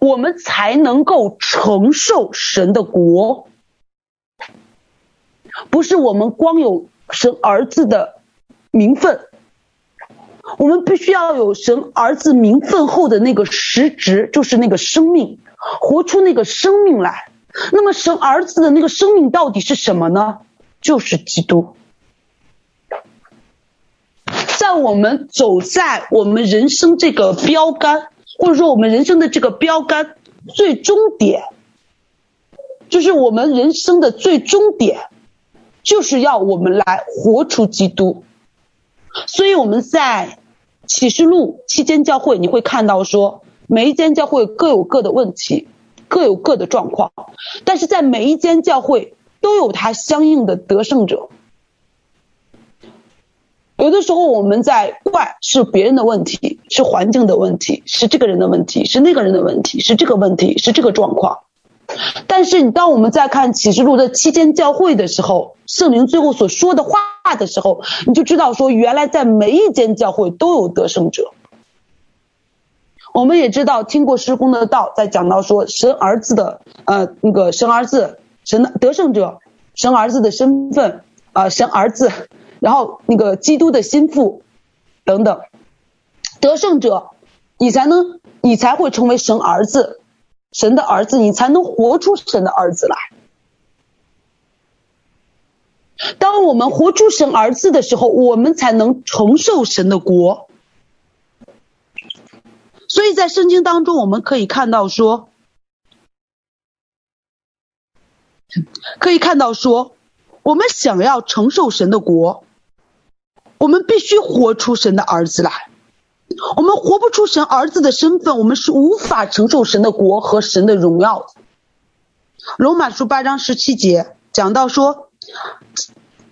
我们才能够承受神的国。不是我们光有神儿子的名分，我们必须要有神儿子名分后的那个实质，就是那个生命，活出那个生命来。那么神儿子的那个生命到底是什么呢？就是基督。在我们走在我们人生这个标杆，或者说我们人生的这个标杆最终点，就是我们人生的最终点，就是要我们来活出基督。所以我们在启示录期间教会，你会看到说，每一间教会各有各的问题，各有各的状况，但是在每一间教会都有它相应的得胜者。有的时候我们在怪是别人的问题，是环境的问题，是这个人的问题，是那个人的问题，是这个问题，是这个状况。但是你当我们在看启示录的七间教会的时候，圣灵最后所说的话的时候，你就知道说，原来在每一间教会都有得胜者。我们也知道，听过施工的道，在讲到说神儿子的呃那个神儿子神的得胜者，神儿子的身份啊、呃，神儿子，然后那个基督的心腹等等，得胜者，你才能你才会成为神儿子。神的儿子，你才能活出神的儿子来。当我们活出神儿子的时候，我们才能承受神的国。所以在圣经当中，我们可以看到说，可以看到说，我们想要承受神的国，我们必须活出神的儿子来。我们活不出神儿子的身份，我们是无法承受神的国和神的荣耀的。罗马书八章十七节讲到说，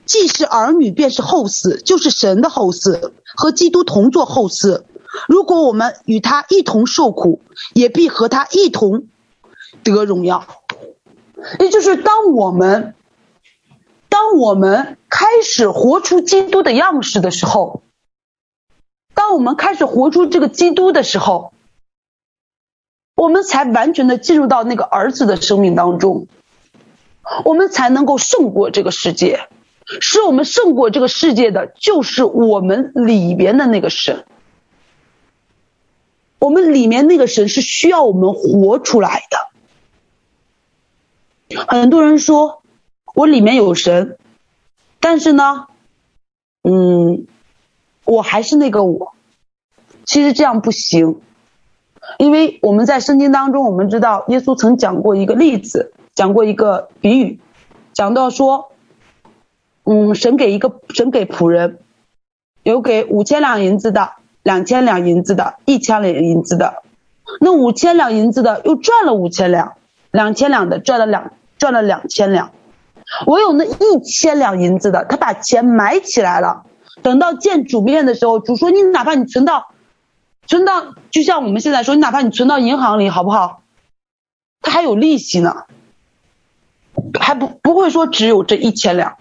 既是儿女，便是后嗣，就是神的后嗣，和基督同作后嗣。如果我们与他一同受苦，也必和他一同得荣耀。也就是当我们，当我们开始活出基督的样式的时候。当我们开始活出这个基督的时候，我们才完全的进入到那个儿子的生命当中，我们才能够胜过这个世界。使我们胜过这个世界的，就是我们里边的那个神。我们里面那个神是需要我们活出来的。很多人说我里面有神，但是呢，嗯。我还是那个我，其实这样不行，因为我们在圣经当中，我们知道耶稣曾讲过一个例子，讲过一个比喻，讲到说，嗯，神给一个神给仆人，有给五千两银子的，两千两银子的，一千两银子的，那五千两银子的又赚了五千两，两千两的赚了两赚了两千两，我有那一千两银子的，他把钱埋起来了。等到见主面的时候，主说：“你哪怕你存到，存到，就像我们现在说，你哪怕你存到银行里，好不好？他还有利息呢，还不不会说只有这一千两。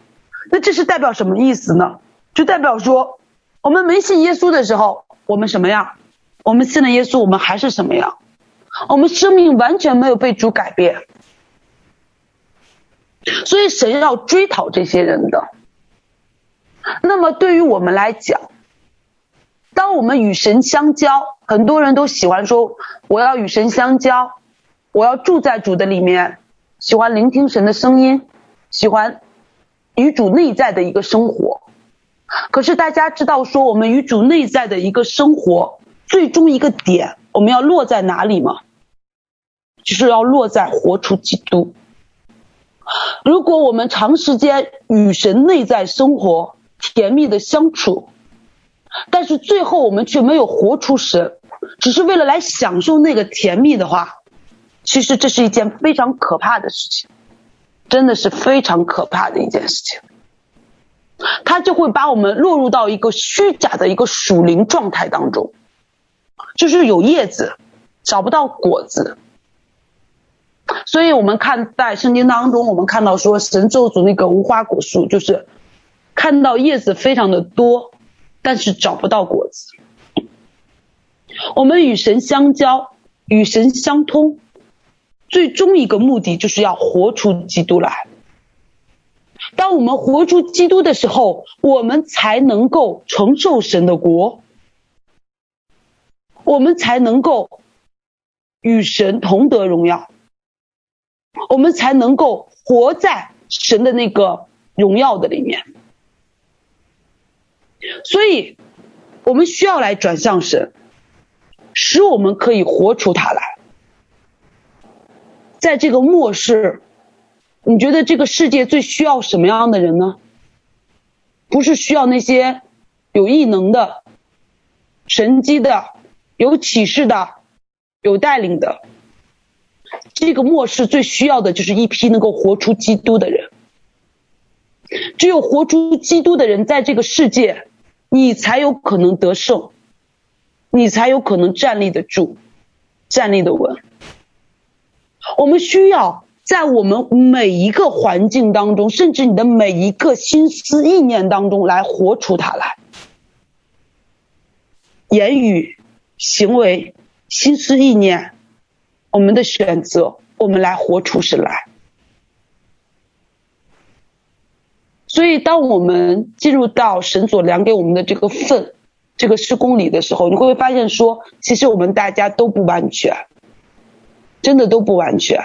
那这是代表什么意思呢？就代表说，我们没信耶稣的时候，我们什么样？我们信了耶稣，我们还是什么样？我们生命完全没有被主改变。所以神要追讨这些人的。”那么对于我们来讲，当我们与神相交，很多人都喜欢说我要与神相交，我要住在主的里面，喜欢聆听神的声音，喜欢与主内在的一个生活。可是大家知道说我们与主内在的一个生活，最终一个点我们要落在哪里吗？就是要落在活出基督。如果我们长时间与神内在生活，甜蜜的相处，但是最后我们却没有活出神，只是为了来享受那个甜蜜的话，其实这是一件非常可怕的事情，真的是非常可怕的一件事情。它就会把我们落入到一个虚假的一个属灵状态当中，就是有叶子找不到果子。所以我们看在圣经当中，我们看到说神咒诅那个无花果树，就是。看到叶子非常的多，但是找不到果子。我们与神相交，与神相通，最终一个目的就是要活出基督来。当我们活出基督的时候，我们才能够承受神的国，我们才能够与神同得荣耀，我们才能够活在神的那个荣耀的里面。所以，我们需要来转向神，使我们可以活出他来。在这个末世，你觉得这个世界最需要什么样的人呢？不是需要那些有异能的、神迹的、有启示的、有带领的。这个末世最需要的就是一批能够活出基督的人。只有活出基督的人，在这个世界。你才有可能得胜，你才有可能站立得住，站立得稳。我们需要在我们每一个环境当中，甚至你的每一个心思意念当中来活出它来，言语、行为、心思意念，我们的选择，我们来活出神来。所以，当我们进入到神所量给我们的这个份、这个十公里的时候，你会发现说，其实我们大家都不完全，真的都不完全。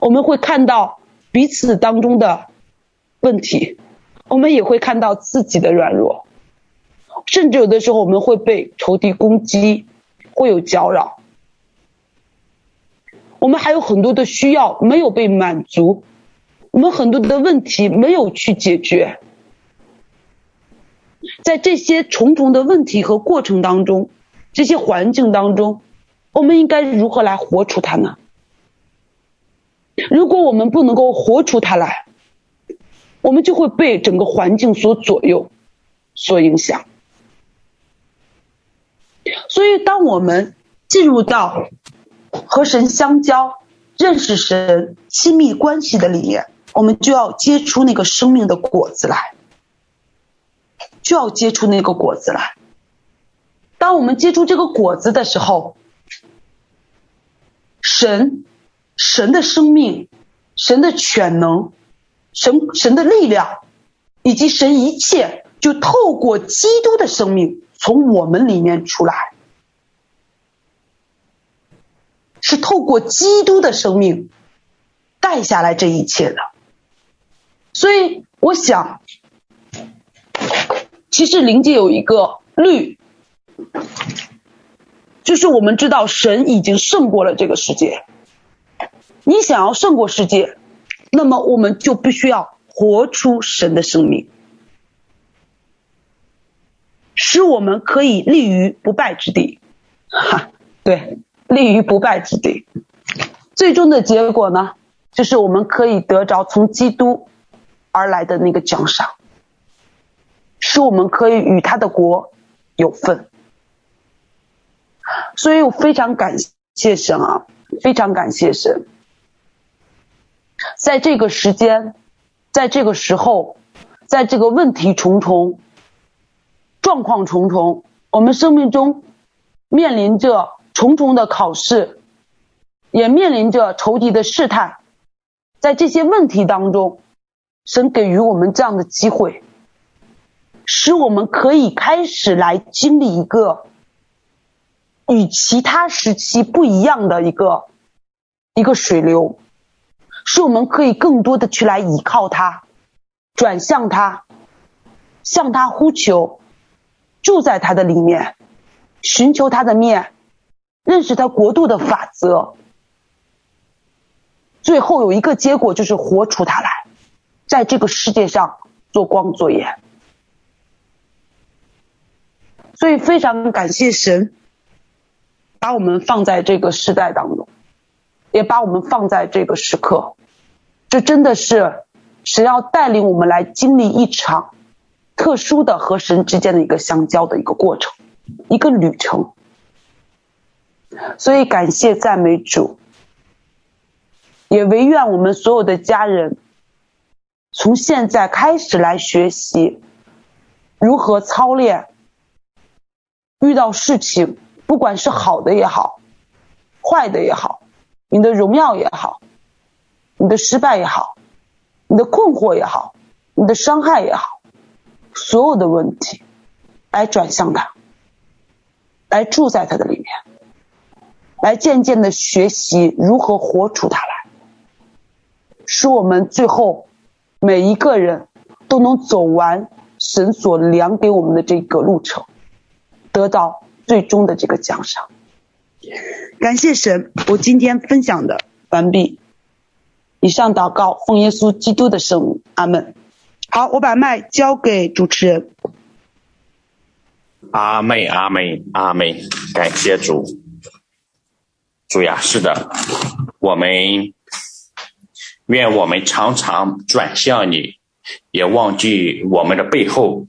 我们会看到彼此当中的问题，我们也会看到自己的软弱，甚至有的时候我们会被仇敌攻击，会有搅扰。我们还有很多的需要没有被满足。我们很多的问题没有去解决，在这些重重的问题和过程当中，这些环境当中，我们应该如何来活出它呢？如果我们不能够活出它来，我们就会被整个环境所左右、所影响。所以，当我们进入到和神相交、认识神、亲密关系的里面。我们就要结出那个生命的果子来，就要结出那个果子来。当我们结出这个果子的时候，神、神的生命、神的全能、神、神的力量，以及神一切，就透过基督的生命从我们里面出来，是透过基督的生命带下来这一切的。所以，我想，其实灵界有一个律，就是我们知道神已经胜过了这个世界。你想要胜过世界，那么我们就必须要活出神的生命，使我们可以立于不败之地。哈，对，立于不败之地。最终的结果呢，就是我们可以得着从基督。而来的那个奖赏，使我们可以与他的国有份。所以我非常感谢神啊，非常感谢神，在这个时间，在这个时候，在这个问题重重、状况重重，我们生命中面临着重重的考试，也面临着仇敌的试探，在这些问题当中。神给予我们这样的机会，使我们可以开始来经历一个与其他时期不一样的一个一个水流，使我们可以更多的去来依靠他，转向他，向他呼求，住在他的里面，寻求他的面，认识他国度的法则，最后有一个结果就是活出他来。在这个世界上做光做盐，所以非常感谢神，把我们放在这个时代当中，也把我们放在这个时刻，这真的是神要带领我们来经历一场特殊的和神之间的一个相交的一个过程，一个旅程。所以感谢赞美主，也唯愿我们所有的家人。从现在开始来学习如何操练，遇到事情，不管是好的也好，坏的也好，你的荣耀也好，你的失败也好，你的困惑也好，你的伤害也好，所有的问题，来转向他，来住在他的里面，来渐渐的学习如何活出他来，使我们最后。每一个人都能走完神所量给我们的这个路程，得到最终的这个奖赏。感谢神，我今天分享的完毕。以上祷告，奉耶稣基督的圣名，阿门。好，我把麦交给主持人。阿门，阿门，阿门。感谢主，主呀，是的，我们。愿我们常常转向你，也忘记我们的背后，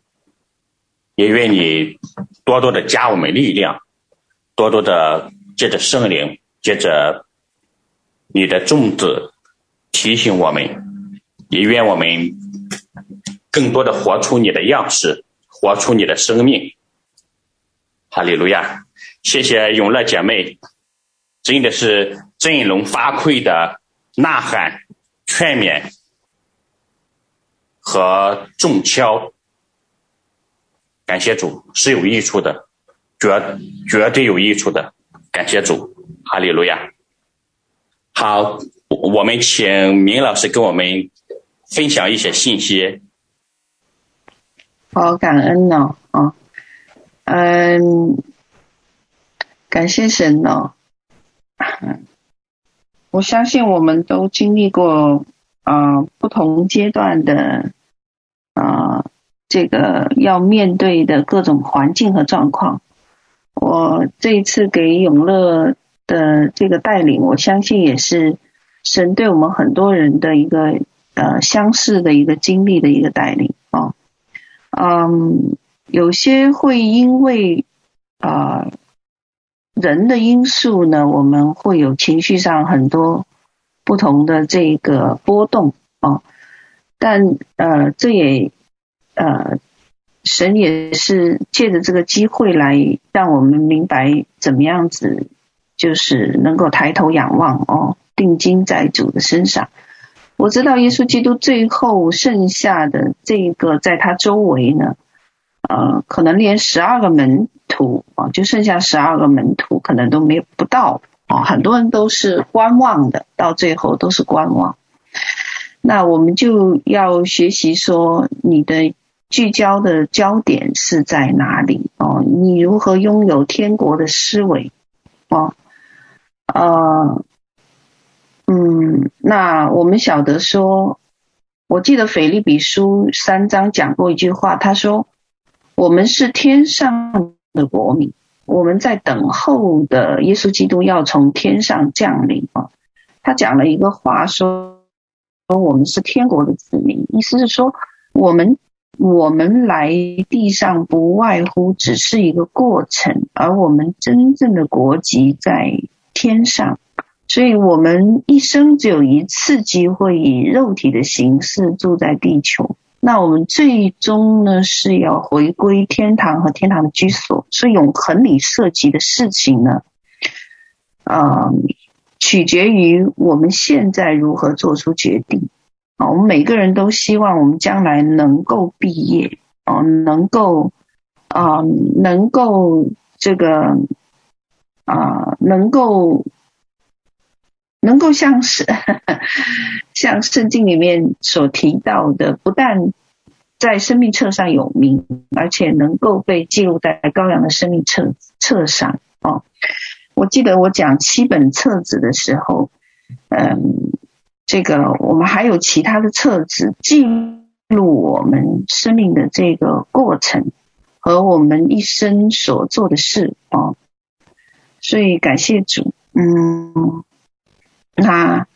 也愿你多多的加我们力量，多多的借着圣灵，借着你的种子提醒我们，也愿我们更多的活出你的样式，活出你的生命。哈利路亚！谢谢永乐姐妹，真的是振聋发聩的呐喊、劝勉和重敲。感谢主是有益处的，绝绝对有益处的。感谢主，哈利路亚。好，我们请明老师跟我们分享一些信息。好，感恩呢，啊，嗯，感谢神呢。我相信我们都经历过啊、不同阶段的啊。这个要面对的各种环境和状况，我这一次给永乐的这个带领，我相信也是神对我们很多人的一个呃相似的一个经历的一个带领啊。嗯，有些会因为啊、人的因素呢，我们会有情绪上很多不同的这个波动啊，但呃这也。呃，神也是借着这个机会来让我们明白怎么样子，就是能够抬头仰望哦，定睛在主的身上。我知道耶稣基督最后剩下的这个在他周围呢，呃，可能连十二个门徒啊，就剩下十二个门徒，可能都没不到啊，很多人都是观望的，到最后都是观望。那我们就要学习说你的。聚焦的焦点是在哪里？哦，你如何拥有天国的思维？哦，呃，嗯，那我们晓得说，我记得腓立比书三章讲过一句话，他说：“我们是天上的国民，我们在等候的耶稣基督要从天上降临。”啊，他讲了一个话说：“说我们是天国的子民，意思是说我们。”我们来地上不外乎只是一个过程，而我们真正的国籍在天上，所以我们一生只有一次机会以肉体的形式住在地球。那我们最终呢，是要回归天堂和天堂的居所，所以永恒里涉及的事情呢，啊、取决于我们现在如何做出决定。啊，我们每个人都希望我们将来能够毕业，啊，能够啊，能够这个啊，能够能够像是 像圣经里面所提到的，不但在生命册上有名，而且能够被记录在羔羊的生命册册上。哦，我记得我讲七本册子的时候，嗯。这个我们还有其他的册子记录我们生命的这个过程和我们一生所做的事啊，所以感谢主，嗯，那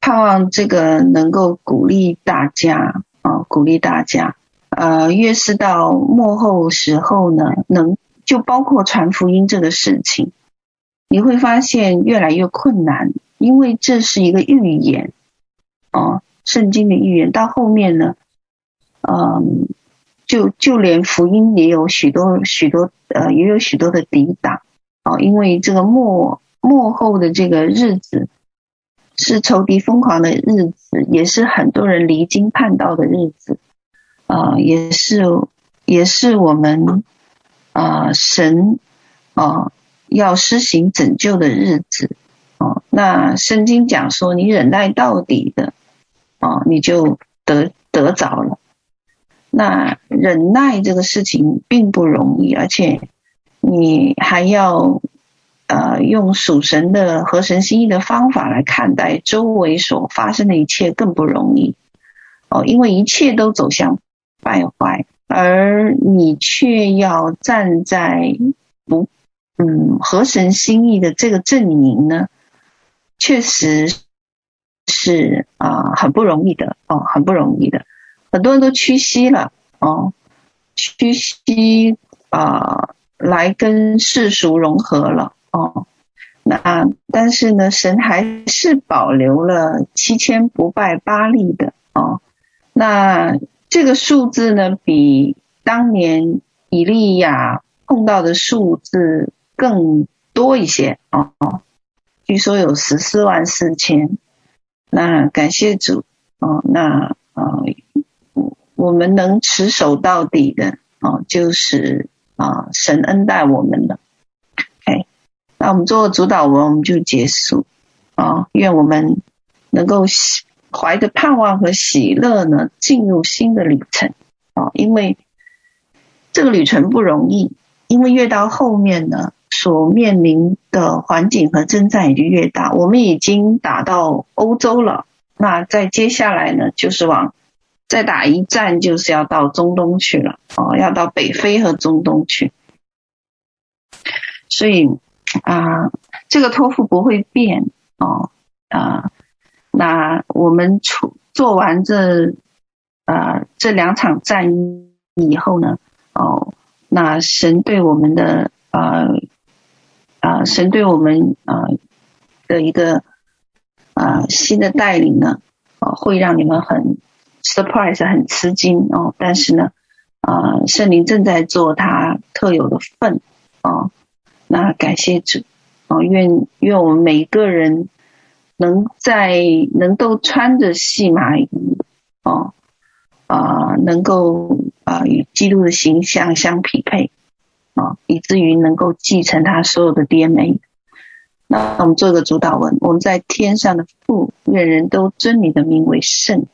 盼望这个能够鼓励大家啊，鼓励大家，呃，越是到末后时候呢，能就包括传福音这个事情，你会发现越来越困难，因为这是一个预言。哦，圣经的预言到后面呢，嗯，就就连福音也有许多许多呃，也有许多的抵挡哦，因为这个末末后的这个日子是仇敌疯狂的日子，也是很多人离经叛道的日子啊，也是也是我们啊神啊要施行拯救的日子哦。那圣经讲说，你忍耐到底的。哦，你就得得着了。那忍耐这个事情并不容易，而且你还要呃用属神的合神心意的方法来看待周围所发生的一切，更不容易。哦，因为一切都走向败坏，而你却要站在不嗯合神心意的这个阵营呢，确实。是啊，很不容易的哦，很不容易的。很多人都屈膝了哦，屈膝啊、来跟世俗融合了哦。那但是呢，神还是保留了七千不拜巴力的哦。那这个数字呢，比当年以利亚碰到的数字更多一些哦。据说有十四万四千。那感谢主哦。那呃，我们能持守到底的哦，就是啊，神恩待我们了。那我们做主导文，我们就结束啊！愿我们能够怀着盼望和喜乐呢，进入新的旅程啊！因为这个旅程不容易，因为越到后面呢，所面临的环境和征战也就越大。我们已经打到欧洲了，那再接下来呢，就是往再打一战，就是要到中东去了哦，要到北非和中东去，所以。啊，这个托付不会变哦。啊，那我们处做完这啊这两场战役以后呢，哦，那神对我们的啊啊，神对我们啊的一个啊新的带领呢，啊，会让你们很 surprise，很吃惊哦。但是呢，啊，圣灵正在做他特有的份哦。那感谢主，哦，愿愿我们每一个人能在能够穿着细麻衣，哦，啊、能够啊、与基督的形象相匹配，啊、以至于能够继承他所有的 DNA。那我们做一个主祷文，我们在天上的父，愿人都尊你的名为圣，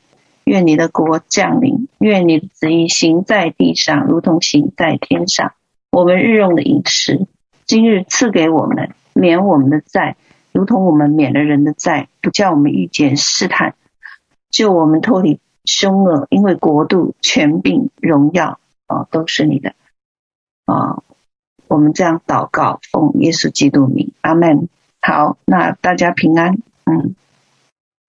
愿你的国降临，愿你的旨意行在地上，如同行在天上。我们日用的饮食。今日赐给我们，免我们的债，如同我们免了人的债，不叫我们遇见试探，救我们脱离凶恶，因为国度、权柄、荣耀啊，都是你的啊。我们这样祷告，奉耶稣基督名，阿门。好，那大家平安，嗯。